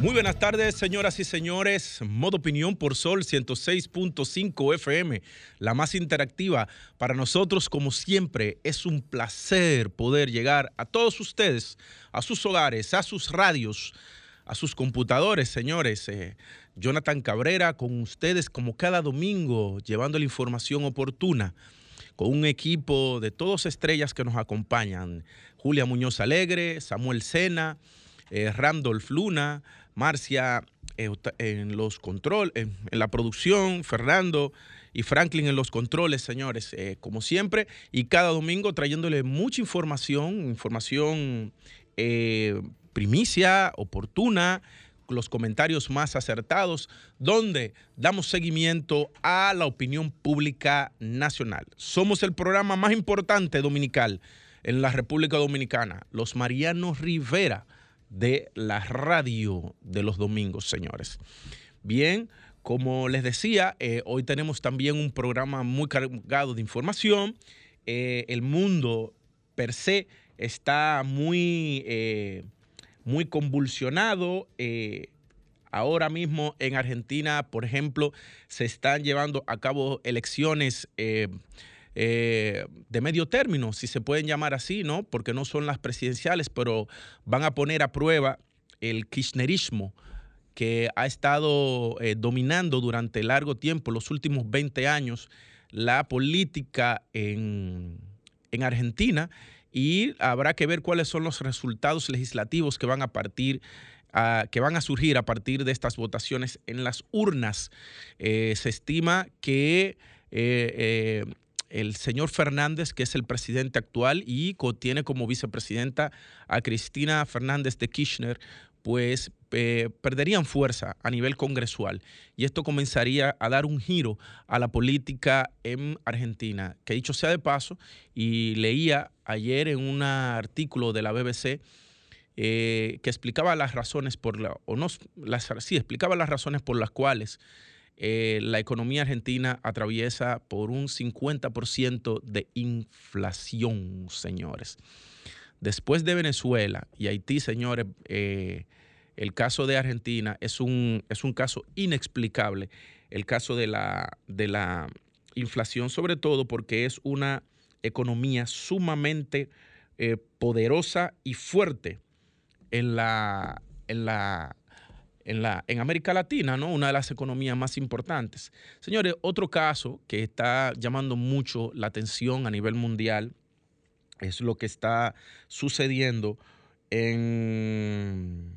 Muy buenas tardes, señoras y señores. Modo Opinión por Sol 106.5 FM, la más interactiva. Para nosotros, como siempre, es un placer poder llegar a todos ustedes, a sus hogares, a sus radios, a sus computadores, señores. Eh, Jonathan Cabrera con ustedes como cada domingo, llevando la información oportuna, con un equipo de todos estrellas que nos acompañan. Julia Muñoz Alegre, Samuel Sena, eh, Randolph Luna, Marcia eh, en los controles, en, la producción, Fernando y Franklin en los controles, señores, eh, como siempre, y cada domingo trayéndole mucha información, información primicia, oportuna, los comentarios más acertados, donde damos seguimiento a la opinión pública nacional. Somos el programa más importante dominical en la República Dominicana, los Marianos Rivera de la radio de los domingos, señores. Bien, como les decía, eh, hoy tenemos también un programa muy cargado de información. Eh, el mundo per se está muy... Eh, muy convulsionado. Ahora mismo en Argentina, por ejemplo, se están llevando a cabo elecciones eh, eh, de medio término, si se pueden llamar así, ¿no? Porque no son las presidenciales, pero van a poner a prueba el kirchnerismo que ha estado dominando durante largo tiempo, los últimos 20 años, la política en, en Argentina y habrá que ver cuáles son los resultados legislativos que van a partir que van a surgir a partir de estas votaciones en las urnas. Eh, se estima que eh, eh, el señor Fernández, que es el presidente actual y tiene como vicepresidenta a Cristina Fernández de Kirchner, pues eh, perderían fuerza a nivel congresual. Y esto comenzaría a dar un giro a la política en Argentina, que dicho sea de paso, y leía ayer en un artículo de la BBC eh, que explicaba las razones por la, o no, las, sí, explicaba las razones por las cuales eh, la economía argentina atraviesa por un 50% de inflación, señores. Después de Venezuela y Haití, señores, eh, el caso de Argentina es un, es un caso inexplicable. El caso de la, de la inflación, sobre todo porque es una economía sumamente eh, poderosa y fuerte en la, en la, en, la, en América Latina, ¿no? Una de las economías más importantes. Señores, otro caso que está llamando mucho la atención a nivel mundial es lo que está sucediendo en,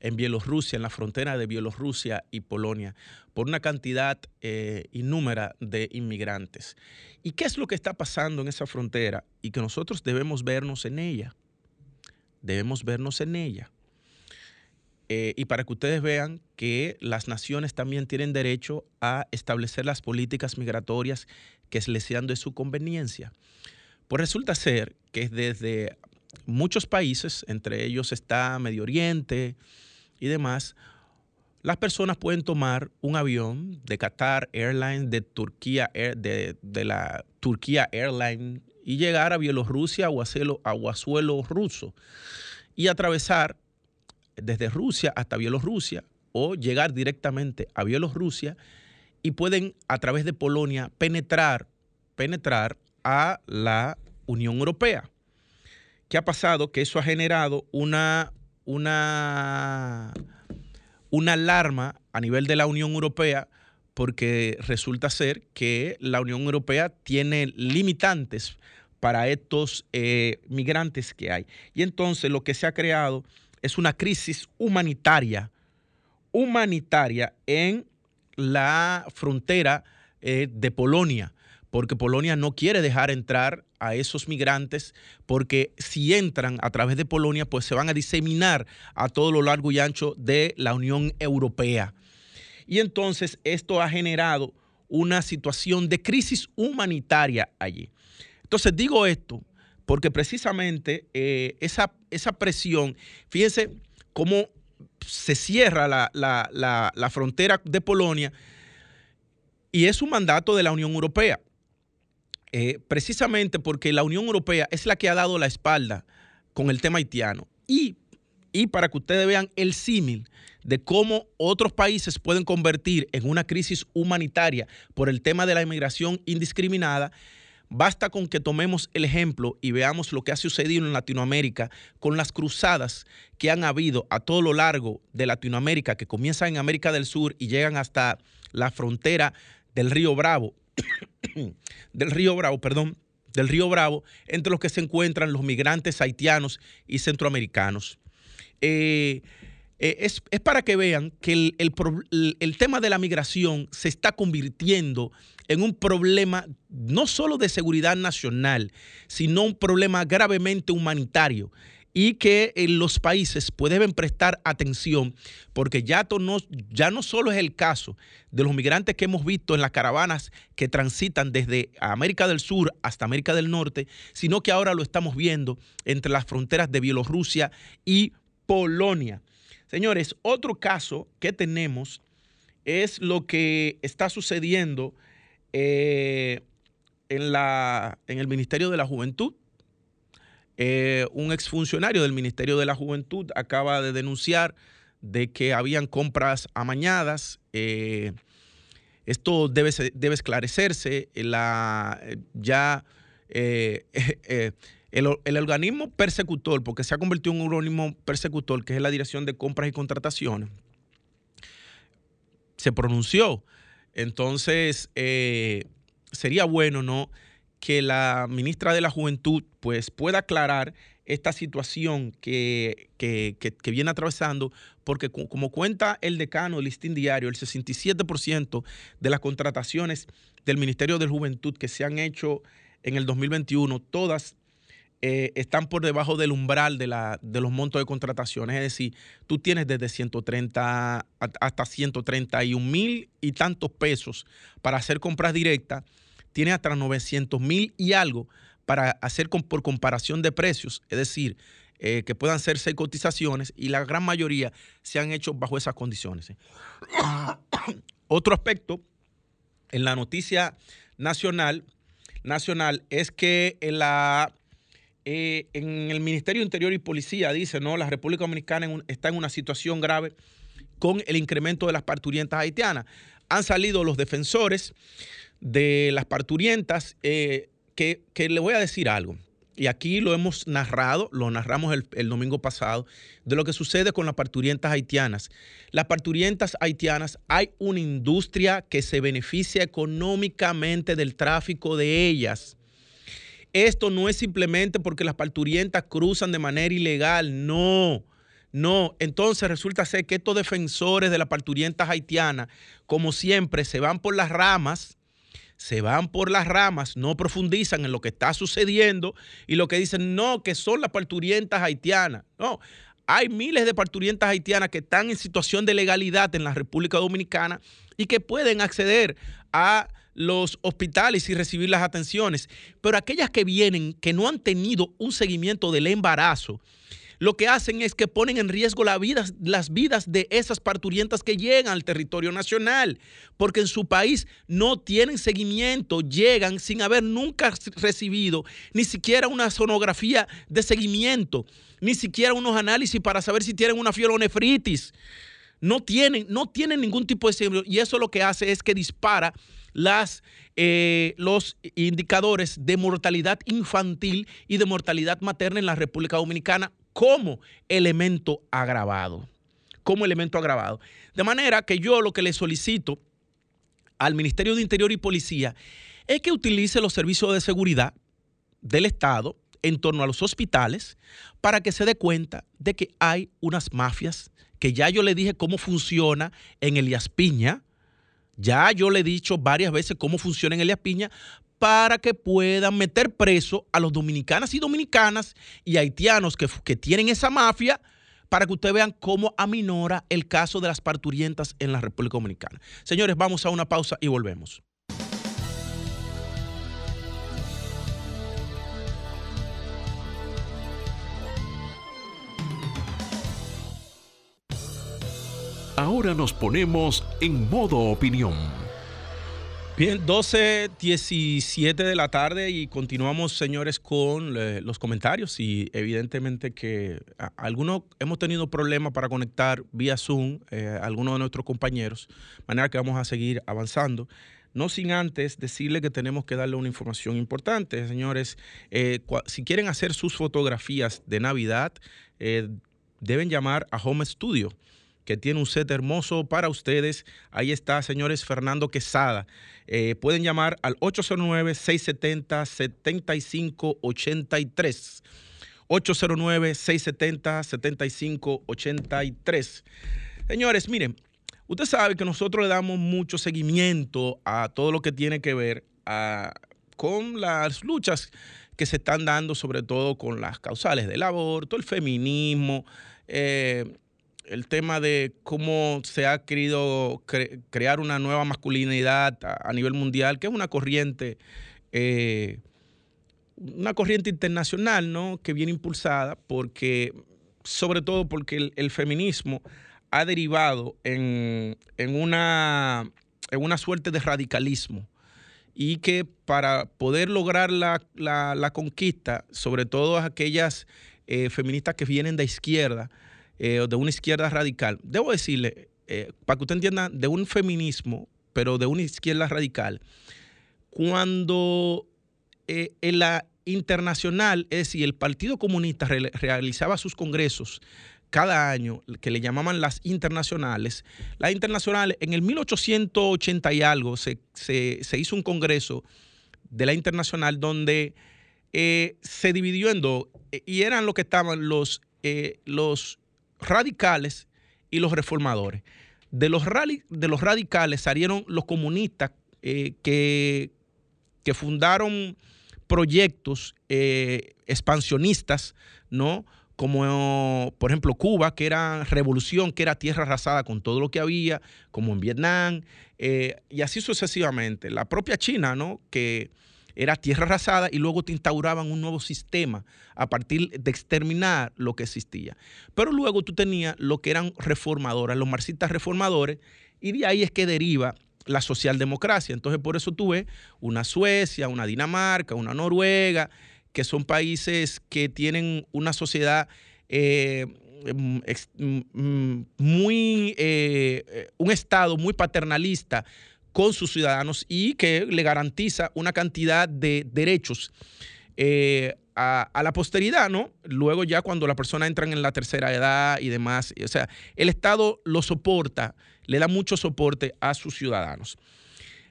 en Bielorrusia, en la frontera de Bielorrusia y Polonia, por una cantidad eh, innúmera de inmigrantes. ¿Y qué es lo que está pasando en esa frontera? Y que nosotros debemos vernos en ella. Debemos vernos en ella. Eh, y para que ustedes vean que las naciones también tienen derecho a establecer las políticas migratorias que les sean de su conveniencia. Pues resulta ser que desde muchos países, entre ellos está Medio Oriente y demás, las personas pueden tomar un avión de Qatar Airlines, de Turquía, de, la Turquía Airlines y llegar a Bielorrusia o a, a suelo ruso y atravesar desde Rusia hasta Bielorrusia o llegar directamente a Bielorrusia y pueden a través de Polonia penetrar, penetrar a la Unión Europea. ¿Qué ha pasado? Que eso ha generado una, una, una alarma a nivel de la Unión Europea porque resulta ser que la Unión Europea tiene limitantes para estos eh, migrantes que hay. Y entonces lo que se ha creado es una crisis humanitaria, humanitaria en la frontera eh, de Polonia porque Polonia no quiere dejar entrar a esos migrantes, porque si entran a través de Polonia, pues se van a diseminar a todo lo largo y ancho de la Unión Europea. Y entonces esto ha generado una situación de crisis humanitaria allí. Entonces digo esto porque precisamente eh, esa, esa presión, fíjense cómo se cierra la, frontera de Polonia y es un mandato de la Unión Europea. Eh, precisamente porque la Unión Europea es la que ha dado la espalda con el tema haitiano. Y, y para que ustedes vean el símil de cómo otros países pueden convertir en una crisis humanitaria por el tema de la inmigración indiscriminada, Basta con que tomemos el ejemplo y veamos lo que ha sucedido en Latinoamérica con las cruzadas que han habido a todo lo largo de Latinoamérica, que comienzan en América del Sur y llegan hasta la frontera del río Bravo, del río Bravo, perdón, del río Bravo, entre los que se encuentran los migrantes haitianos y centroamericanos. Eh, eh, es, para que vean que el, tema de la migración se está convirtiendo en un problema no solo de seguridad nacional, sino un problema gravemente humanitario y que en los países pues, deben prestar atención porque ya ya no solo es el caso de los migrantes que hemos visto en las caravanas que transitan desde América del Sur hasta América del Norte, sino que ahora lo estamos viendo entre las fronteras de Bielorrusia y Polonia. Señores, otro caso que tenemos es lo que está sucediendo eh, en, la, en el Ministerio de la Juventud. Eh, un exfuncionario del Ministerio de la Juventud acaba de denunciar de que habían compras amañadas. Eh, esto debe, debe esclarecerse. La, ya El, organismo persecutor, porque se ha convertido en un organismo persecutor, que es la Dirección de Compras y Contrataciones, se pronunció. Entonces, eh, sería bueno, ¿no? Que la ministra de la Juventud, pues, pueda aclarar esta situación que, viene atravesando, porque como cuenta el decano del listín diario, el 67% de las contrataciones del Ministerio de Juventud que se han hecho en el 2021, todas eh, están por debajo del umbral de, la, de los montos de contrataciones. Es decir, tú tienes desde 130 hasta 131 mil y tantos pesos para hacer compras directas. Tienes hasta 900 mil y algo para hacer por comparación de precios. Es decir, eh, que puedan ser cotizaciones y la gran mayoría se han hecho bajo esas condiciones. Otro aspecto en la noticia nacional, nacional es que en la eh, en el Ministerio Interior y Policía dice, no, la República Dominicana está en una situación grave con el incremento de las parturientas haitianas. Han salido los defensores de las parturientas, eh, que, le voy a decir algo. Y aquí lo hemos narrado, lo narramos el, el, domingo pasado, de lo que sucede con las parturientas haitianas. Las parturientas haitianas, hay una industria que se beneficia económicamente del tráfico de ellas. Esto no es simplemente porque las parturientas cruzan de manera ilegal, no. No, entonces resulta ser que estos defensores de las parturientas haitianas, como siempre, se van por las ramas, se van por las ramas, no profundizan en lo que está sucediendo y lo que dicen, no, que son las parturientas haitianas. No, hay miles de parturientas haitianas que están en situación de legalidad en la República Dominicana y que pueden acceder a los hospitales y recibir las atenciones. Pero aquellas que vienen, que no han tenido un seguimiento del embarazo, lo que hacen es que ponen en riesgo las vidas de esas parturientas que llegan al territorio nacional, porque en su país no tienen seguimiento, llegan sin haber nunca recibido ni siquiera una sonografía de seguimiento, ni siquiera unos análisis para saber si tienen una fielonefritis. No tienen, no tienen ningún tipo de seguimiento y eso lo que hace es que dispara las, eh, los indicadores de mortalidad infantil y de mortalidad materna en la República Dominicana como elemento agravado. Como elemento agravado. De manera que yo lo que le solicito al Ministerio de Interior y Policía es que utilice los servicios de seguridad del Estado en torno a los hospitales para que se dé cuenta de que hay unas mafias que ya yo le dije cómo funciona en Elías Piña, ya yo le he dicho varias veces cómo funciona en Elías Piña para que puedan meter preso a los dominicanas y dominicanas y haitianos que, que tienen esa mafia para que ustedes vean cómo aminora el caso de las parturientas en la República Dominicana. Señores, vamos a una pausa y volvemos. Ahora nos ponemos en modo opinión. Bien, 12, 17 de la tarde y continuamos, señores, con eh, los comentarios y evidentemente que algunos hemos tenido problemas para conectar vía Zoom eh, algunos de nuestros compañeros, de manera que vamos a seguir avanzando. No sin antes decirle que tenemos que darle una información importante, señores. Eh, si quieren hacer sus fotografías de Navidad, deben llamar a Home Studio que tiene un set hermoso para ustedes. Ahí está, señores, Fernando Quesada. Eh, pueden llamar al 809-670-7583. 809-670-7583. Señores, miren, usted sabe que nosotros le damos mucho seguimiento a todo lo que tiene que ver con las luchas que se están dando, sobre todo con las causales del aborto, el feminismo, eh, el tema de cómo se ha querido crear una nueva masculinidad a, nivel mundial, que es una corriente, eh, una corriente internacional, ¿no? Que viene impulsada porque, sobre todo porque el, feminismo ha derivado en, una, en una suerte de radicalismo y que para poder lograr la, conquista, sobre todo aquellas eh, feministas que vienen de izquierda, eh, de una izquierda radical. Debo decirle, eh, para que usted entienda, de un feminismo, pero de una izquierda radical, cuando eh, en la internacional, es decir, el Partido Comunista realizaba sus congresos cada año, que le llamaban las internacionales, las internacionales, en el 1880 y algo se, hizo un congreso de la internacional donde se dividió en dos, y eran lo que estaban los, los radicales y los reformadores. De los, de los radicales salieron los comunistas eh, que, que, fundaron proyectos eh, expansionistas, ¿no? Como por ejemplo Cuba, que era revolución, que era tierra arrasada con todo lo que había, como en Vietnam, eh, y así sucesivamente. La propia China, ¿no? Que era tierra arrasada y luego te instauraban un nuevo sistema a partir de exterminar lo que existía. Pero luego tú tenías lo que eran reformadoras, los marxistas reformadores, y de ahí es que deriva la socialdemocracia. Entonces por eso tú ves una Suecia, una Dinamarca, una Noruega, que son países que tienen una sociedad... Eh, mm, mm, muy, eh, eh, un Estado muy paternalista, con sus ciudadanos y que le garantiza una cantidad de derechos eh, a, la posteridad, ¿no? Luego ya cuando la persona entra en la tercera edad y demás, o sea, el Estado lo soporta, le da mucho soporte a sus ciudadanos.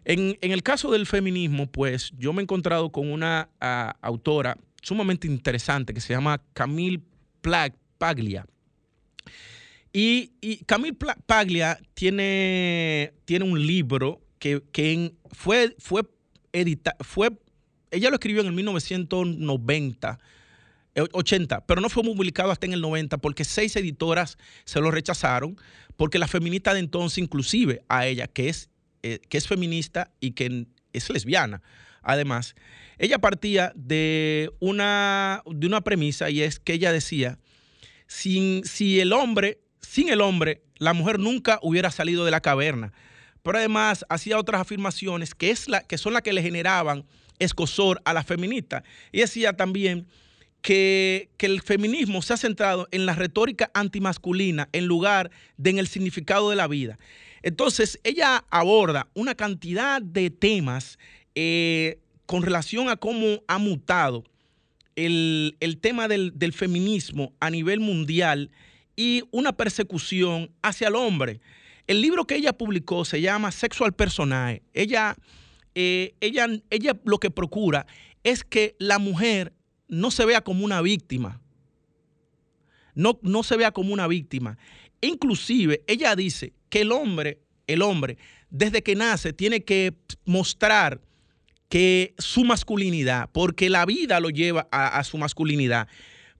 En, el caso del feminismo, pues yo me he encontrado con una autora sumamente interesante que se llama Camille Paglia. Y, y Camille Paglia tiene, tiene un libro que, fue, fue, edita, fue, ella lo escribió en el 1990. 80, eh, pero no fue publicado hasta en el 90 porque seis editoras se lo rechazaron, porque la feminista de entonces, inclusive a ella, que es, eh, que es feminista y que es lesbiana, además, ella partía de una, de una premisa y es que ella decía, sin, si el hombre, sin el hombre, la mujer nunca hubiera salido de la caverna pero además hacía otras afirmaciones que, es la, que son las que le generaban escosor a la feminista. Y decía también que, el feminismo se ha centrado en la retórica antimasculina en lugar de en el significado de la vida. Entonces, ella aborda una cantidad de temas eh, con relación a cómo ha mutado el, tema del, del, feminismo a nivel mundial y una persecución hacia el hombre. El libro que ella publicó se llama Sexual Personaje. Ella, eh, ella, ella lo que procura es que la mujer no se vea como una víctima. No, no se vea como una víctima. Inclusive, ella dice que el hombre, el hombre, desde que nace, tiene que mostrar que su masculinidad, porque la vida lo lleva a, su masculinidad,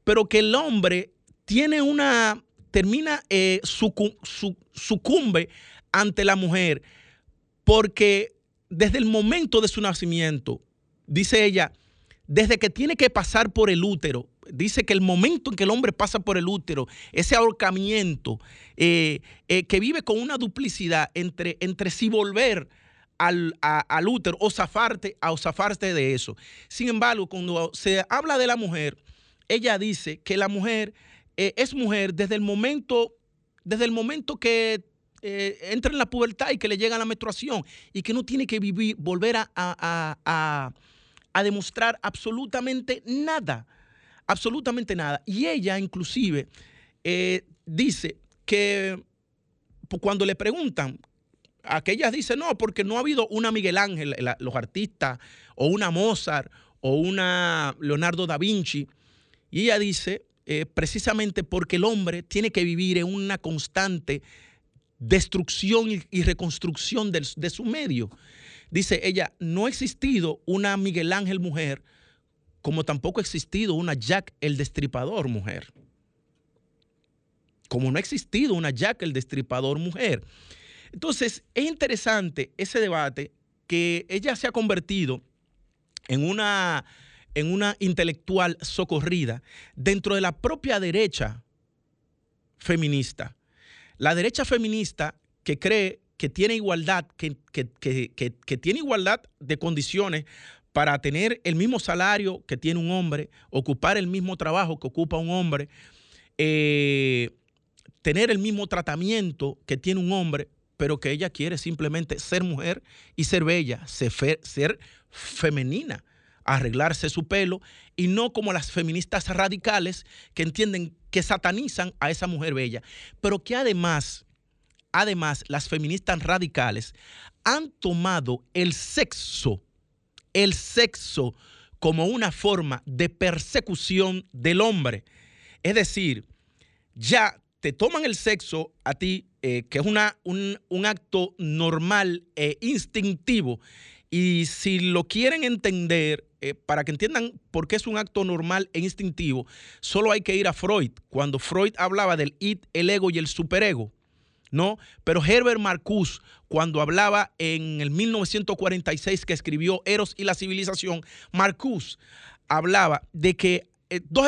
pero que el hombre tiene una, termina, eh, sucumbe ante la mujer, porque desde el momento de su nacimiento, dice ella, desde que tiene que pasar por el útero, dice que el momento en que el hombre pasa por el útero, ese ahorcamiento, eh, eh, que vive con una duplicidad entre, entre si volver al, útero o zafarte, o zafarte de eso. Sin embargo, cuando se habla de la mujer, ella dice que la mujer eh, es mujer desde el momento, desde el momento que entra en la pubertad y que le llega la menstruación y que no tiene que vivir, volver a a demostrar absolutamente nada, absolutamente nada. Y ella inclusive eh, dice que cuando le preguntan, aquellas dicen, no, porque no ha habido una Miguel Ángel, los artistas, o una Mozart, o una Leonardo da Vinci. Y ella dice, eh, precisamente porque el hombre tiene que vivir en una constante destrucción y, reconstrucción de su medio. Dice ella, no ha existido una Miguel Ángel mujer, como tampoco ha existido una Jack el Destripador mujer. Como no ha existido una Jack el Destripador mujer. Entonces, es interesante ese debate que ella se ha convertido en una, en una intelectual socorrida dentro de la propia derecha feminista. La derecha feminista que cree que tiene igualdad, que, tiene igualdad de condiciones para tener el mismo salario que tiene un hombre, ocupar el mismo trabajo que ocupa un hombre, eh, tener el mismo tratamiento que tiene un hombre, pero que ella quiere simplemente ser mujer y ser bella, ser, ser femenina, arreglarse su pelo y no como las feministas radicales que entienden que satanizan a esa mujer bella, pero que además Además, las feministas radicales han tomado el sexo, el sexo como una forma de persecución del hombre. Es decir, ya te toman el sexo a ti, eh, que es una, un, acto normal e instintivo, y si lo quieren entender, eh, para que entiendan por qué es un acto normal e instintivo, solo hay que ir a Freud, cuando Freud hablaba del id, el ego y el superego. ¿no? Pero Herbert Marcuse, cuando hablaba en el 1946 que escribió Eros y la civilización, Marcuse hablaba de que eh, dos,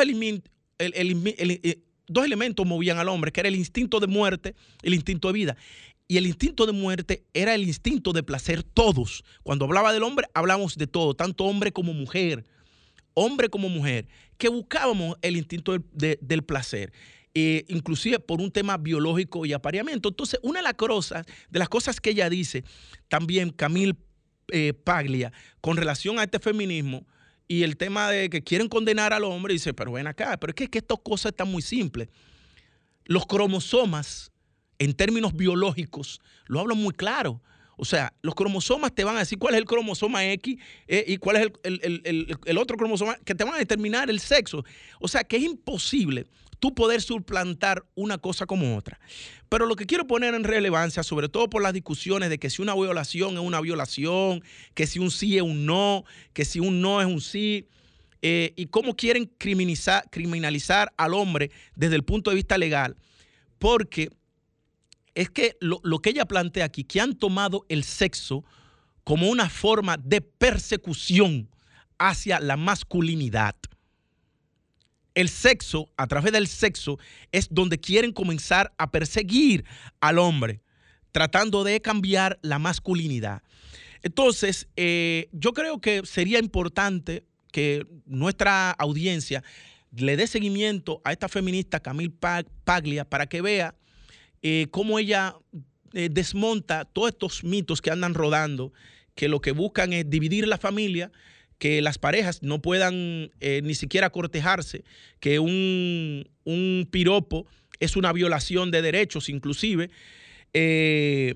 eh, dos elementos movían al hombre, que era el instinto de muerte, el instinto de vida. Y el instinto de muerte era el instinto de placer todos. Cuando hablaba del hombre, hablamos de todo, tanto hombre como mujer, hombre como mujer, que buscábamos el instinto del placer. Eh, inclusive por un tema biológico y apareamiento. Entonces, una de las cosas, de las cosas que ella dice, también Camille eh, Paglia, con relación a este feminismo y el tema de que quieren condenar al hombre, dice, pero ven acá, pero es que, es que estas cosas están muy simples. Los cromosomas, en términos biológicos, lo hablan muy claro. O sea, los cromosomas te van a decir cuál es el cromosoma X eh, y cuál es el, otro cromosoma que te van a determinar el sexo. O sea, que es imposible tú poder suplantar una cosa como otra. Pero lo que quiero poner en relevancia, sobre todo por las discusiones de que si una violación es una violación, que si un sí es un no, que si un no es un sí, eh, y cómo quieren criminalizar, criminalizar al hombre desde el punto de vista legal, porque es que lo, que ella plantea aquí, que han tomado el sexo como una forma de persecución hacia la masculinidad el sexo, a través del sexo, es donde quieren comenzar a perseguir al hombre, tratando de cambiar la masculinidad. Entonces, eh, yo creo que sería importante que nuestra audiencia le dé seguimiento a esta feminista Camille Paglia para que vea eh, cómo ella eh, desmonta todos estos mitos que andan rodando, que lo que buscan es dividir la familia, que las parejas no puedan eh, ni siquiera cortejarse, que un, piropo es una violación de derechos inclusive, eh,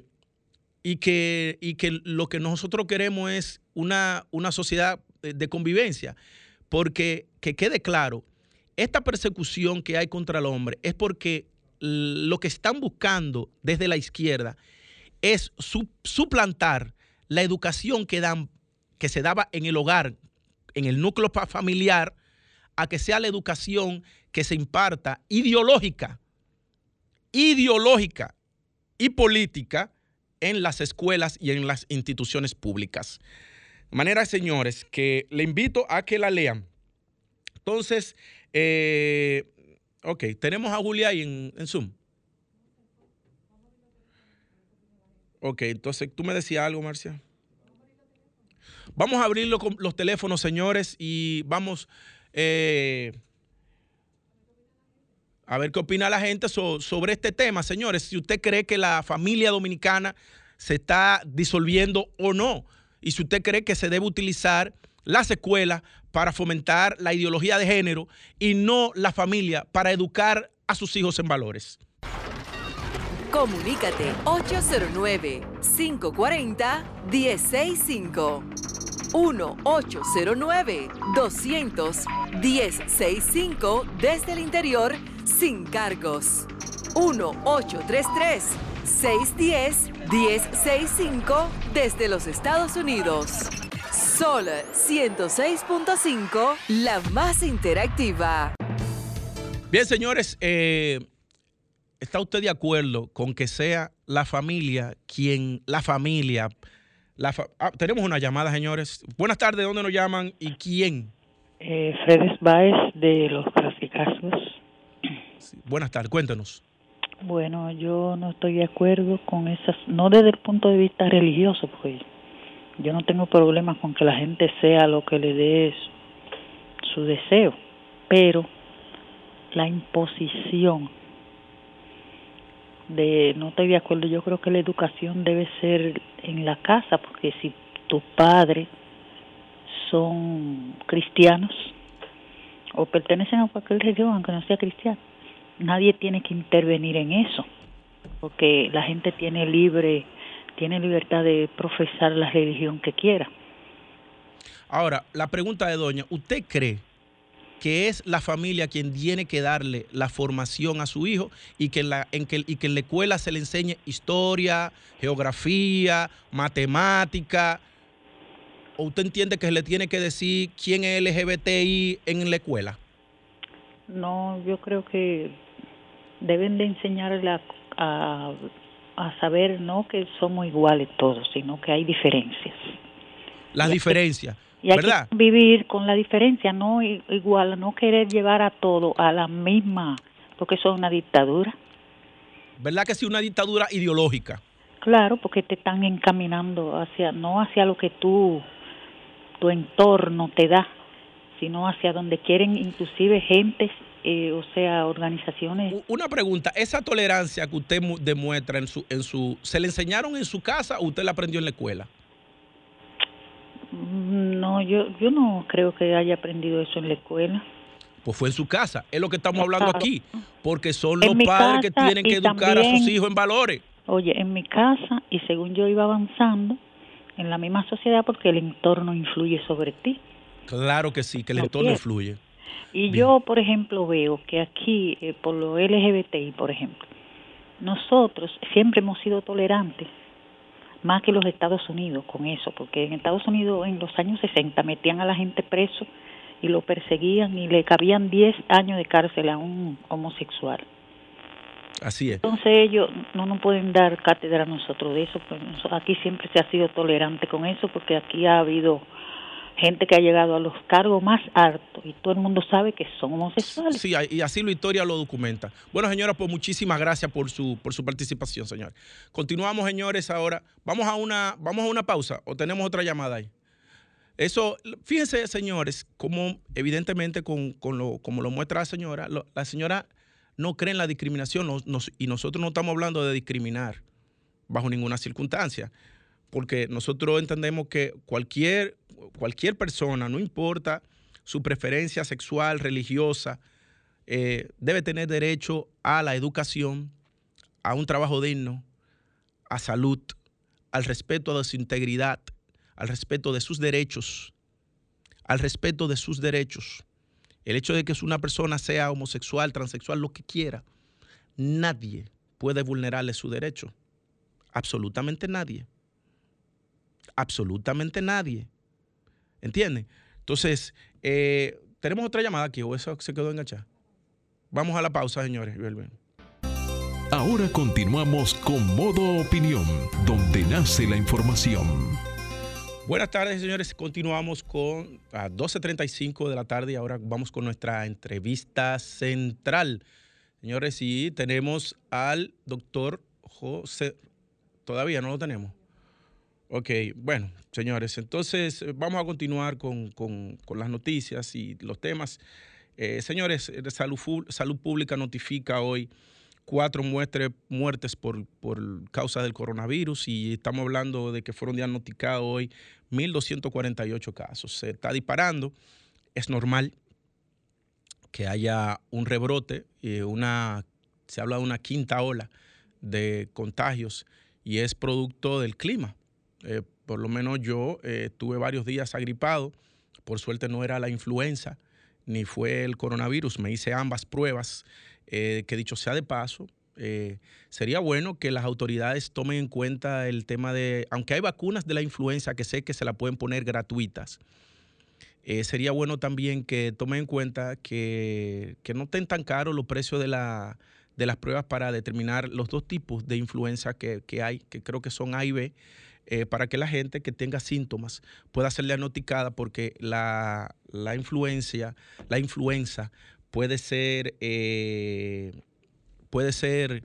y, que, y que lo que nosotros queremos es una, una sociedad de convivencia, porque que quede claro, esta persecución que hay contra el hombre es porque lo que están buscando desde la izquierda es suplantar la educación que dan que se daba en el hogar, en el núcleo familiar, a que sea la educación que se imparta ideológica, ideológica y política en las escuelas y en las instituciones públicas. De manera, señores, que le invito a que la lean. Entonces, eh, ok, tenemos a Julia ahí en, en Zoom. Ok, entonces tú me decías algo, Marcia. Vamos a abrir los teléfonos, señores, y vamos eh, a ver qué opina la gente sobre este tema, señores. Si usted cree que la familia dominicana se está disolviendo o no, y si usted cree que se debe utilizar las escuelas para fomentar la ideología de género y no la familia para educar a sus hijos en valores. Comunícate 809 540 165 1-809-200-1065 desde el interior sin cargos. 1-833-610-1065 desde los Estados Unidos. Sol 106.5, la más interactiva. Bien, señores, eh, ¿está usted de acuerdo con que sea la familia quien, la familia, Ah, tenemos una llamada, señores. Buenas tardes, ¿dónde nos llaman y quién? Eh, Fredes Baez de los Clasicasos. buenas tardes, cuéntanos. Bueno, yo no estoy de acuerdo con esas, no desde el punto de vista religioso, pues yo no tengo problemas con que la gente sea lo que le dé su deseo, pero la imposición de no estoy de acuerdo, yo creo que la educación debe ser en la casa, porque si tus padres son cristianos o pertenecen a cualquier religión, aunque no sea cristiano, nadie tiene que intervenir en eso, porque la gente tiene libre, tiene libertad de profesar la religión que quiera. Ahora, la pregunta de doña, ¿usted cree que es la familia quien tiene que darle la formación a su hijo y que en la, en que, y que en la escuela se le enseñe historia, geografía, matemática. ¿O usted entiende que se le tiene que decir quién es LGBTI en la escuela? No, yo creo que deben de enseñarle a, a, saber no que somos iguales todos, sino que hay diferencias. Las diferencias. Y hay que vivir con la diferencia, no igual, no querer llevar a todo a la misma, porque eso es una dictadura. ¿Verdad que sí, una dictadura ideológica? Claro, porque te están encaminando hacia, no hacia lo que tú, tu entorno te da, sino hacia donde quieren inclusive gentes, eh, o sea, organizaciones. Una pregunta, esa tolerancia que usted demuestra en su, en su, ¿se le enseñaron en su casa o usted la aprendió en la escuela? No, yo, yo no creo que haya aprendido eso en la escuela. Pues fue en su casa, es lo que estamos hablando aquí, porque son los padres que tienen que educar a sus hijos en valores. Oye, en mi casa y según yo iba avanzando en la misma sociedad porque el entorno influye sobre ti. Claro que sí, que el entorno influye. Y yo, por ejemplo, veo que aquí, eh, por lo LGBTI, por ejemplo, nosotros siempre hemos sido tolerantes más que los Estados Unidos con eso, porque en Estados Unidos en los años 60 metían a la gente preso y lo perseguían y le cabían 10 años de cárcel a un homosexual. Así es. Entonces ellos no nos pueden dar cátedra a nosotros de eso, pues aquí siempre se ha sido tolerante con eso porque aquí ha habido gente que ha llegado a los cargos más altos y todo el mundo sabe que son homosexuales. Sí, y así la historia lo documenta. Bueno, señora, pues muchísimas gracias por su, por su participación, señor. Continuamos, señores, ahora. Vamos a una, vamos a una pausa o tenemos otra llamada ahí. Eso, fíjense, señores, como evidentemente con, lo, como lo muestra la señora, la señora no cree en la discriminación y nosotros no estamos hablando de discriminar bajo ninguna circunstancia, porque nosotros entendemos que cualquier cualquier persona, no importa su preferencia sexual, religiosa, eh, debe tener derecho a la educación, a un trabajo digno, a salud, al respeto de su integridad, al respeto de sus derechos, al respeto de sus derechos. El hecho de que una persona sea homosexual, transexual, lo que quiera, nadie puede vulnerarle su derecho. Absolutamente nadie. Absolutamente nadie. ¿Entienden? Entonces, eh, tenemos otra llamada aquí, o eso se quedó enganchada. Vamos a la pausa, señores. Ahora continuamos con Modo Opinión, donde nace la información. Buenas tardes, señores. Continuamos con a 12.35 de la tarde y ahora vamos con nuestra entrevista central. Señores, y tenemos al doctor José. Todavía no lo tenemos. Ok, bueno, señores, entonces vamos a continuar con, las noticias y los temas. Eh, señores, Salud, Salud Pública notifica hoy cuatro muertes por, por causa del coronavirus y estamos hablando de que fueron diagnosticados hoy 1.248 casos. Se está disparando, es normal que haya un rebrote, y una, se habla de una quinta ola de contagios y es producto del clima. Eh, por lo menos yo eh, tuve varios días agripado, por suerte no era la influenza ni fue el coronavirus, me hice ambas pruebas. Eh, que dicho sea de paso, eh, sería bueno que las autoridades tomen en cuenta el tema de, aunque hay vacunas de la influenza que sé que se la pueden poner gratuitas, eh, sería bueno también que tomen en cuenta que, no estén tan caros los precios de, la, de, las pruebas para determinar los dos tipos de influenza que, hay, que creo que son A y B, para que la gente que tenga síntomas pueda ser diagnosticada porque la, la influencia, la influenza puede ser, eh, puede ser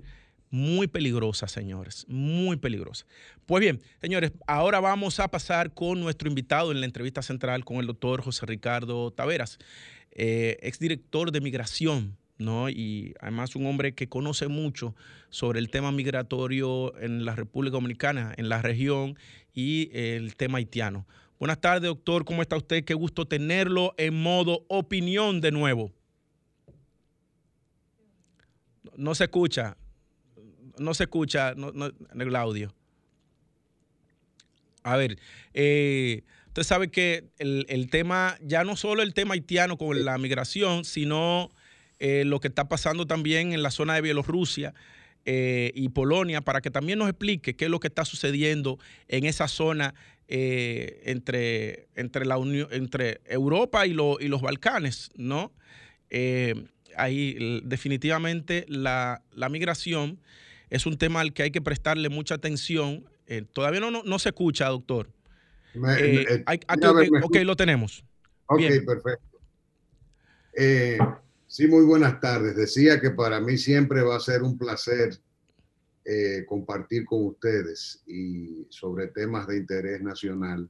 muy peligrosa, señores, muy peligrosa. Pues bien, señores, ahora vamos a pasar con nuestro invitado en la entrevista central con el doctor José Ricardo Taveras, eh, exdirector de migración. ¿No? Y además un hombre que conoce mucho sobre el tema migratorio en la República Dominicana, en la región y el tema haitiano. Buenas tardes, doctor. ¿Cómo está usted? Qué gusto tenerlo en modo opinión de nuevo. No se escucha. No se escucha en el audio. A ver, eh, usted sabe que el, tema, ya no solo el tema haitiano con la migración, sino eh, lo que está pasando también en la zona de Bielorrusia eh, y Polonia, para que también nos explique qué es lo que está sucediendo en esa zona entre, entre, la Unión, entre Europa y, y los Balcanes, ¿no? ahí definitivamente la, migración es un tema al que hay que prestarle mucha atención. Eh, todavía no, no, se escucha, doctor. Eh, eh, ok, lo tenemos. Ok, perfecto. Sí, muy buenas tardes. Decía que para mí siempre va a ser un placer compartir con ustedes y sobre temas de interés nacional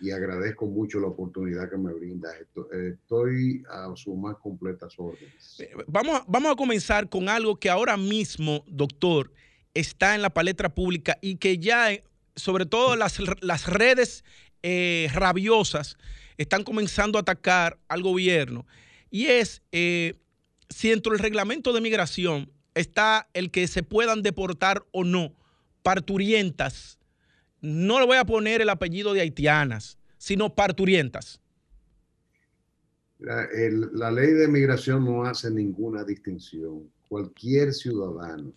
y agradezco mucho la oportunidad que me brinda. Estoy a sus más completas órdenes. Eh, vamos, vamos a comenzar con algo que ahora mismo, doctor, está en la palestra pública y que ya, eh, sobre todo las, las redes eh, rabiosas, están comenzando a atacar al gobierno. Y es si dentro del reglamento de migración está el que se puedan deportar o no parturientas no le voy a poner el apellido de haitianas, sino parturientas. La, ley de migración no hace ninguna distinción. Cualquier ciudadano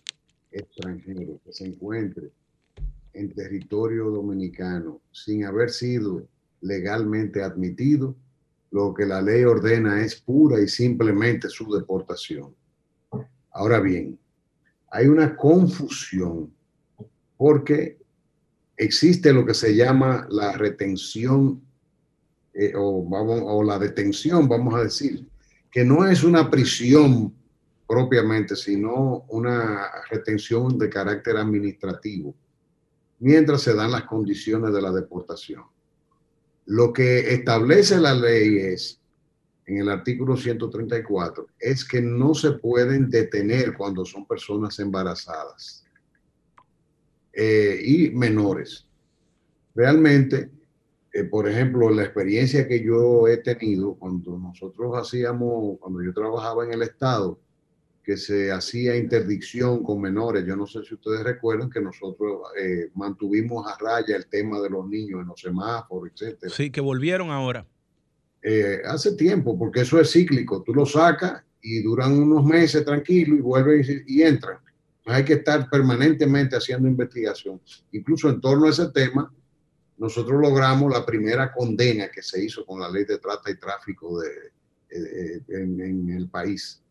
extranjero que se encuentre en territorio dominicano sin haber sido legalmente admitido, lo que la ley ordena es pura y simplemente su deportación. Ahora bien, hay una confusión porque existe lo que se llama la retención eh, o, la detención, vamos a decir, que no es una prisión propiamente, sino una retención de carácter administrativo, mientras se dan las condiciones de la deportación. Lo que establece la ley es, en el artículo 134, es que no se pueden detener cuando son personas embarazadas eh, y menores. Realmente, eh, por ejemplo, la experiencia que yo he tenido cuando nosotros hacíamos, cuando yo trabajaba en el Estado, que se hacía interdicción con menores. Yo no sé si ustedes recuerdan que nosotros eh, mantuvimos a raya el tema de los niños en los semáforos, etcétera. Sí, que volvieron ahora. hace tiempo, porque eso es cíclico. Tú lo sacas y duran unos meses tranquilos y vuelven y entran. Hay que estar permanentemente haciendo investigación. Incluso en torno a ese tema, nosotros logramos la primera condena que se hizo con la ley de trata y tráfico de, en, el país,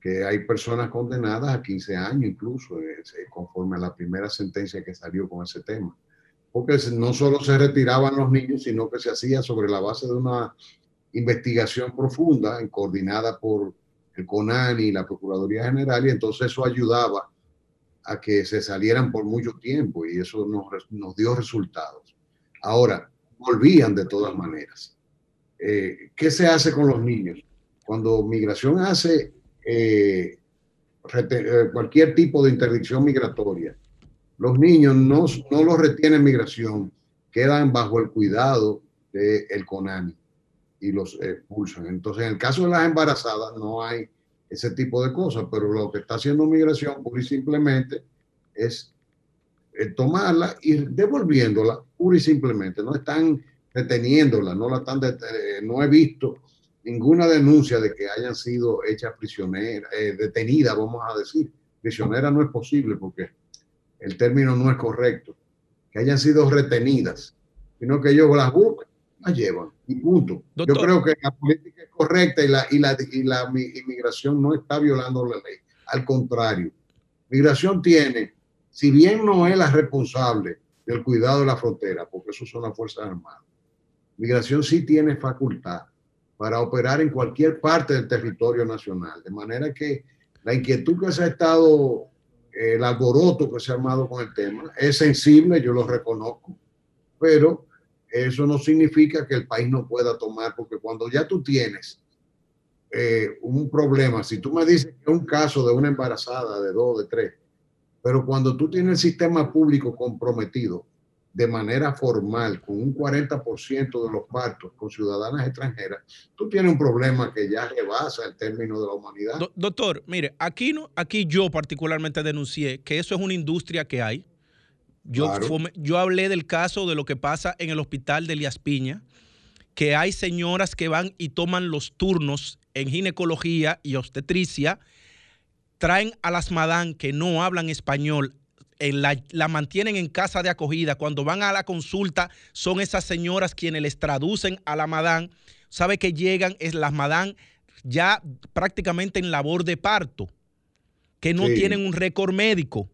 que hay personas condenadas a 15 años incluso, eh, conforme a la primera sentencia que salió con ese tema. Porque no solo se retiraban los niños, sino que se hacía sobre la base de una investigación profunda, coordinada por el CONANI y la Procuraduría General, y entonces eso ayudaba a que se salieran por mucho tiempo y eso nos, nos dio resultados. Ahora, volvían de todas maneras. Eh, ¿Qué se hace con los niños? Cuando migración hace eh, eh, cualquier tipo de interdicción migratoria, los niños no, no los retienen migración, quedan bajo el cuidado del CONANI y los expulsan. Entonces, en el caso de las embarazadas no hay ese tipo de cosas, pero lo que está haciendo migración pura y simplemente es tomarla y devolviéndola pura y simplemente. No están deteniéndola, no la están eh, no he visto ninguna denuncia de que hayan sido hechas prisioneras, eh, detenidas, vamos a decir. Prisionera no es posible porque el término no es correcto. Que hayan sido retenidas, sino que ellos las buscan, las llevan y punto. Yo creo que la política es correcta y la, y la, y la inmigración no está violando la ley. Al contrario, migración tiene, si bien no es la responsable del cuidado de la frontera, porque eso son las Fuerzas Armadas, Migración sí tiene facultad para operar en cualquier parte del territorio nacional, de manera que la inquietud que se ha estado, el alboroto que se ha armado con el tema, es sensible, yo lo reconozco, pero eso no significa que el país no pueda tomar, porque cuando ya tú tienes eh, un problema, si tú me dices que es un caso de una embarazada de dos, de tres, pero cuando tú tienes el sistema público comprometido, de manera formal con un 40% de los partos con ciudadanas extranjeras, tú tienes un problema que ya rebasa el término de la humanidad. doctor, mire, aquí, no, aquí yo particularmente denuncié que eso es una industria que hay. Yo, yo hablé del caso de lo que pasa en el hospital de Elías Piña, que hay señoras que van y toman los turnos en ginecología y obstetricia, traen a las madán que no hablan español la, mantienen en casa de acogida. Cuando van a la consulta, son esas señoras quienes les traducen a la madán. Sabe que llegan, es las madán ya prácticamente en labor de parto, que no tienen un récord médico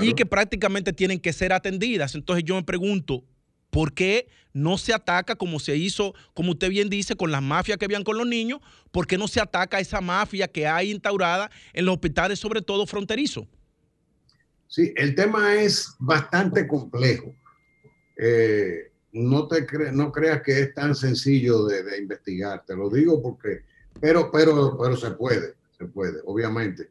y que prácticamente tienen que ser atendidas. Entonces yo me pregunto, ¿por qué no se ataca como se hizo, como usted bien dice, con las mafias que habían con los niños? ¿Por qué no se ataca esa mafia que hay instaurada en los hospitales, sobre todo fronterizos? Sí, el tema es bastante complejo. Eh, no, te creas que es tan sencillo de, investigar, te lo digo porque, pero, pero, pero se puede, se puede, obviamente.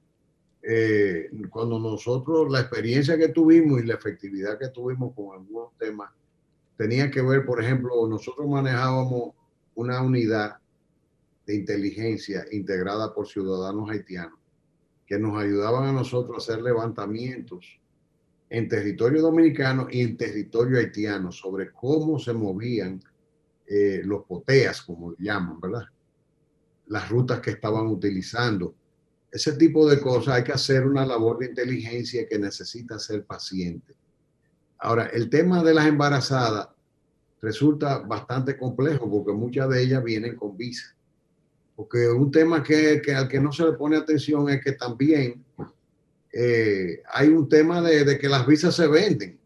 Eh, cuando nosotros, la experiencia que tuvimos y la efectividad que tuvimos con algunos temas, tenía que ver, por ejemplo, nosotros manejábamos una unidad de inteligencia integrada por ciudadanos haitianos que nos ayudaban a nosotros a hacer levantamientos en territorio dominicano y en territorio haitiano sobre cómo se movían eh, los poteas, como llaman, ¿verdad? Las rutas que estaban utilizando. Ese tipo de cosas hay que hacer una labor de inteligencia que necesita ser paciente. Ahora, el tema de las embarazadas resulta bastante complejo porque muchas de ellas vienen con visa. Porque un tema que, al que no se le pone atención es que también eh, hay un tema de, que las visas se venden.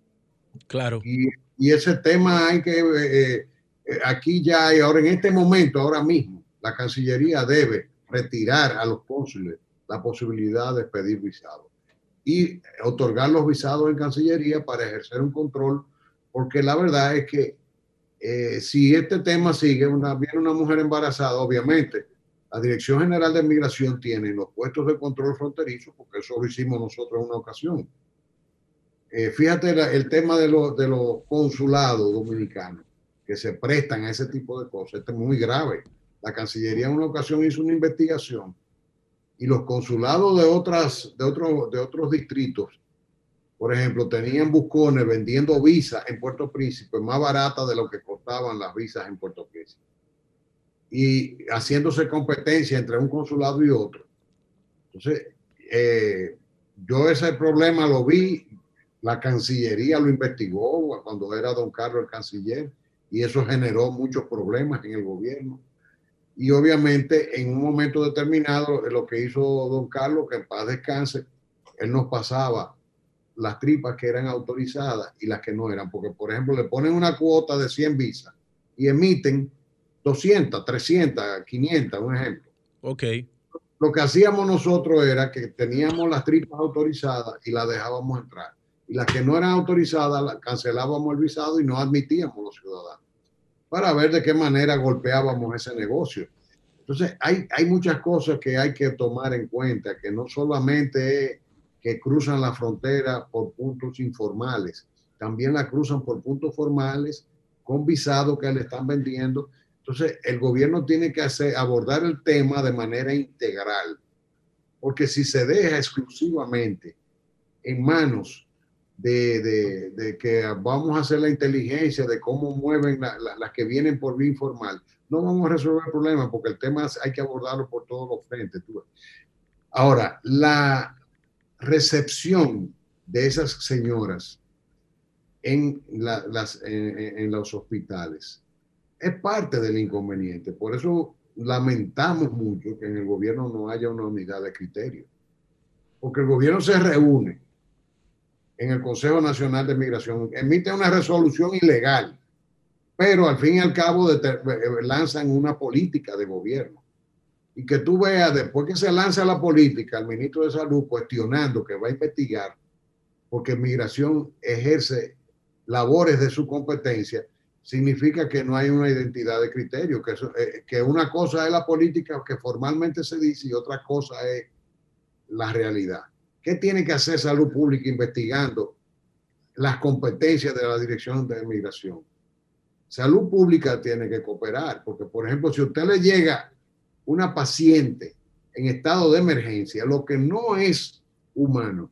Claro. Y, ese tema hay que, eh, eh, aquí ya hay, ahora en este momento, ahora mismo, la Cancillería debe retirar a los cónsules la posibilidad de pedir visados y otorgar los visados en Cancillería para ejercer un control, porque la verdad es que si este tema sigue, una, viene una mujer embarazada, obviamente, la Dirección General de Migración tiene los puestos de control fronterizo, porque eso lo hicimos nosotros en una ocasión. Eh, fíjate el tema de, de los consulados dominicanos que se prestan a ese tipo de cosas. Esto es muy grave. La Cancillería en una ocasión hizo una investigación y los consulados de, otras, de, otros de otros distritos, por ejemplo, tenían buscones vendiendo visas en Puerto Príncipe más baratas de lo que costaban las visas en Puerto Príncipe y haciéndose competencia entre un consulado y otro. Entonces, eh, yo ese problema lo vi La Cancillería lo investigó cuando era don Carlos el canciller y eso generó muchos problemas en el gobierno. Y obviamente en un momento determinado lo que hizo don Carlos, que en paz descanse, él nos pasaba las tripas que eran autorizadas y las que no eran, porque por ejemplo le ponen una cuota de 100 visas y emiten 200, 300, 500, un ejemplo. Ok. Lo que hacíamos nosotros era que teníamos las tripas autorizadas y las dejábamos entrar. Y las que no eran autorizadas, cancelábamos el visado y no admitíamos los ciudadanos para ver de qué manera golpeábamos ese negocio. Entonces, hay, hay muchas cosas que hay que tomar en cuenta, que no solamente es que cruzan la frontera por puntos informales, también la cruzan por puntos formales con visado que le están vendiendo. Entonces, el gobierno tiene que hacer, abordar el tema de manera integral, porque si se deja exclusivamente en manos de, de, que vamos a hacer la inteligencia de cómo mueven las que vienen por vía informal, no vamos a resolver el problema porque el tema hay que abordarlo por todos los frentes. Ahora, la recepción de esas señoras en, las, en, los hospitales es parte del inconveniente. Por eso lamentamos mucho que en el gobierno no haya una unidad de criterio. Porque el gobierno se reúne en el Consejo Nacional de Migración, emite una resolución ilegal, pero al fin y al cabo eh, lanzan una política de gobierno. Y que tú veas, después que se lanza la política, el ministro de Salud cuestionando que va a investigar, porque migración ejerce labores de su competencia, significa que no hay una identidad de criterio, que, eh, que una cosa es la política que formalmente se dice y otra cosa es la realidad. ¿Qué tiene que hacer salud pública investigando las competencias de la Dirección de Migración? Salud pública tiene que cooperar, porque por ejemplo, si usted le llega una paciente en estado de emergencia, lo que no es humano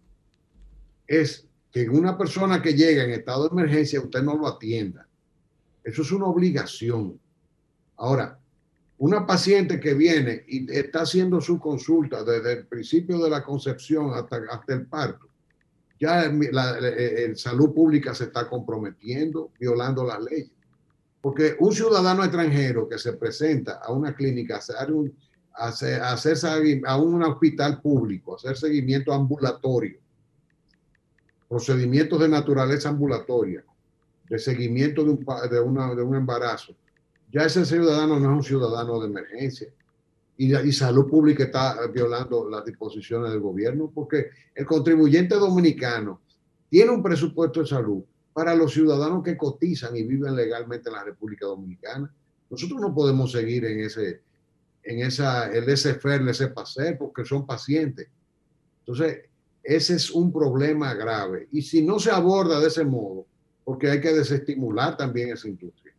es que una persona que llega en estado de emergencia usted no lo atienda. Eso es una obligación. Ahora, una paciente que viene y está haciendo su consulta desde el principio de la concepción hasta, hasta el parto, ya la, salud pública se está comprometiendo, violando las leyes. Porque un ciudadano extranjero que se presenta a una clínica, a hacer, un, a hacer, a un hospital público, a hacer seguimiento ambulatorio, procedimientos de naturaleza ambulatoria, de seguimiento de un, de una, de un embarazo, ya ese ciudadano no es un ciudadano de emergencia. Y, y, salud pública está violando las disposiciones del gobierno porque el contribuyente dominicano tiene un presupuesto de salud para los ciudadanos que cotizan y viven legalmente en la República Dominicana. Nosotros no podemos seguir en ese, en esa, el ese faire ese paseo porque son pacientes. Entonces, ese es un problema grave. Y si no se aborda de ese modo, porque hay que desestimular también esa industria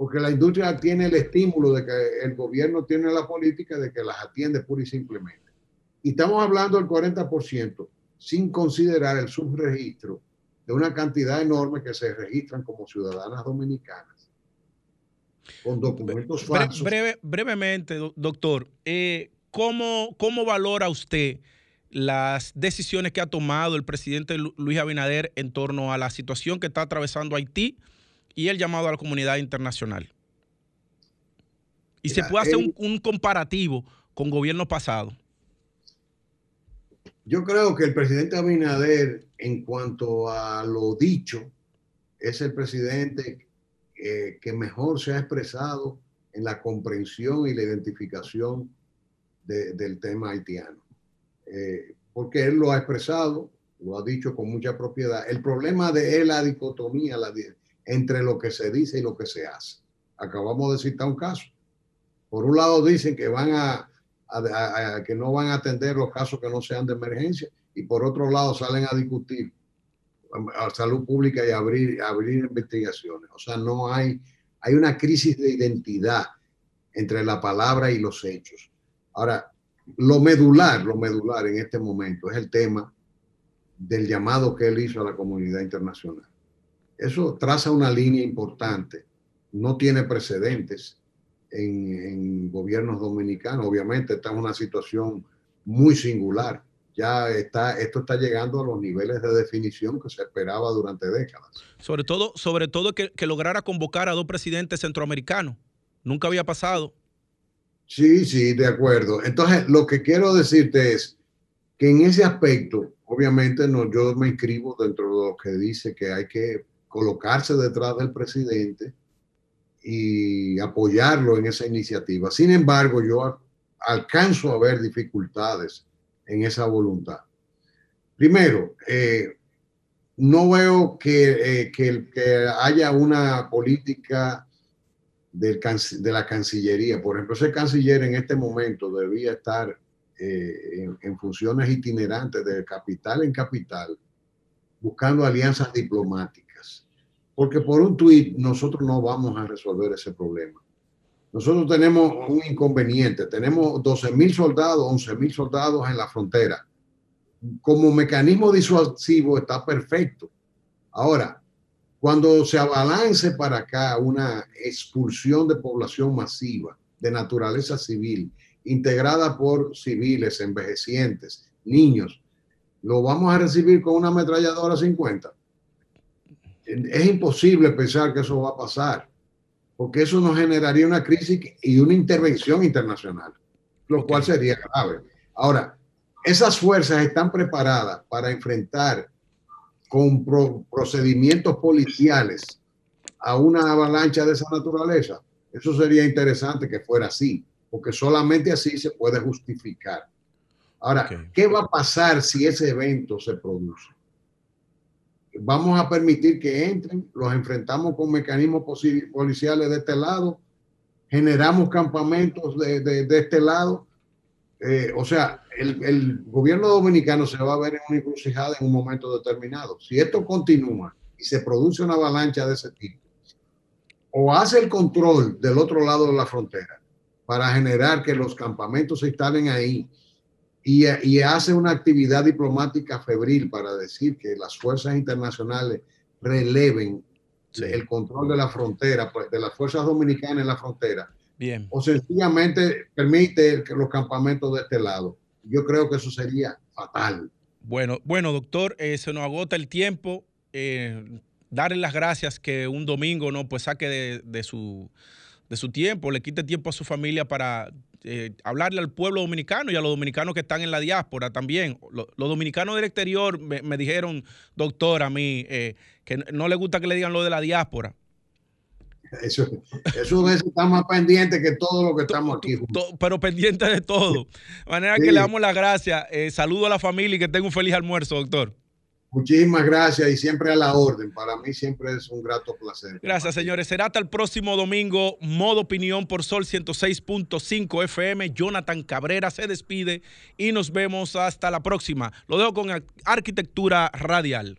porque la industria tiene el estímulo de que el gobierno tiene la política de que las atiende pura y simplemente. Y estamos hablando del 40% sin considerar el subregistro de una cantidad enorme que se registran como ciudadanas dominicanas con documentos falsos. brevemente, doctor, eh, ¿cómo, ¿cómo valora usted las decisiones que ha tomado el presidente Luis Abinader en torno a la situación que está atravesando Haití? y el llamado a la comunidad internacional. Y se puede hacer un, comparativo con gobierno pasado. Yo creo que el presidente Abinader, en cuanto a lo dicho, es el presidente eh, que mejor se ha expresado en la comprensión y la identificación del tema haitiano. Eh, porque él lo ha expresado, lo ha dicho con mucha propiedad. El problema de él, la dicotomía, entre lo que se dice y lo que se hace. Acabamos de citar un caso. Por un lado dicen que van a, que no van a atender los casos que no sean de emergencia y por otro lado salen a discutir a salud pública y abrir, abrir investigaciones. O sea, no hay, hay una crisis de identidad entre la palabra y los hechos. Ahora, lo medular, lo medular en este momento es el tema del llamado que él hizo a la comunidad internacional. Eso traza una línea importante, no tiene precedentes en, gobiernos dominicanos. Obviamente está en una situación muy singular ya está, esto está llegando a los niveles de definición que se esperaba durante décadas. Sobre todo, sobre todo que, que lograra convocar a dos presidentes centroamericanos. Nunca había pasado. Sí, sí, de acuerdo. Entonces, lo que quiero decirte es que en ese aspecto, obviamente, no, yo me inscribo dentro de lo que dice que hay que colocarse detrás del presidente y apoyarlo en esa iniciativa. Sin embargo, yo alcanzo a ver dificultades en esa voluntad. Primero, eh, no veo que, eh, que, que, haya una política de la Cancillería. Por ejemplo, ese canciller en este momento debía estar eh, en, en, funciones itinerantes de capital en capital, buscando alianzas diplomáticas. Porque por un tuit nosotros no vamos a resolver ese problema. Nosotros tenemos un inconveniente. Tenemos 12 mil soldados, 11 mil soldados en la frontera. Como mecanismo disuasivo está perfecto. Ahora, cuando se abalance para acá una expulsión de población masiva de naturaleza civil, integrada por civiles, envejecientes, niños, ¿lo vamos a recibir con una ametralladora 50? Es imposible pensar que eso va a pasar, porque eso nos generaría una crisis y una intervención internacional, lo okay. cual sería grave. Ahora, esas fuerzas están preparadas para enfrentar con pro procedimientos policiales a una avalancha de esa naturaleza, eso sería interesante que fuera así, porque solamente así se puede justificar. Ahora, okay. ¿qué va a pasar si ese evento se produce? Vamos a permitir que entren, los enfrentamos con mecanismos policiales de este lado, generamos campamentos de, de, de este lado. Eh, o sea, el, el, gobierno dominicano se va a ver en una encrucijada en un momento determinado. Si esto continúa y se produce una avalancha de ese tipo, o hace el control del otro lado de la frontera para generar que los campamentos se instalen ahí y, y hace una actividad diplomática febril para decir que las fuerzas internacionales releven sí. el control de la frontera, pues, de las fuerzas dominicanas en la frontera. Bien. O sencillamente permite que los campamentos de este lado. Yo creo que eso sería fatal. Bueno, bueno, doctor, eh, se nos agota el tiempo. Eh, darle las gracias que un domingo no pues saque de, de, su, de su tiempo, le quite tiempo a su familia para eh, hablarle al pueblo dominicano y a los dominicanos que están en la diáspora también. Los, los dominicanos del exterior me, me, dijeron, doctor, a mí, eh, que no le gusta que le digan lo de la diáspora. Eso, eso está más pendiente que todo lo que estamos aquí. Juntos. Pero pendiente de todo. De manera sí. que le damos las gracias. Eh, saludo a la familia y que tenga un feliz almuerzo, doctor. Muchísimas gracias y siempre a la orden. Para mí siempre es un grato placer. Gracias, señores. Será hasta el próximo domingo. Modo opinión por Sol 106.5 FM. Jonathan Cabrera se despide y nos vemos hasta la próxima. Lo dejo con arquitectura radial.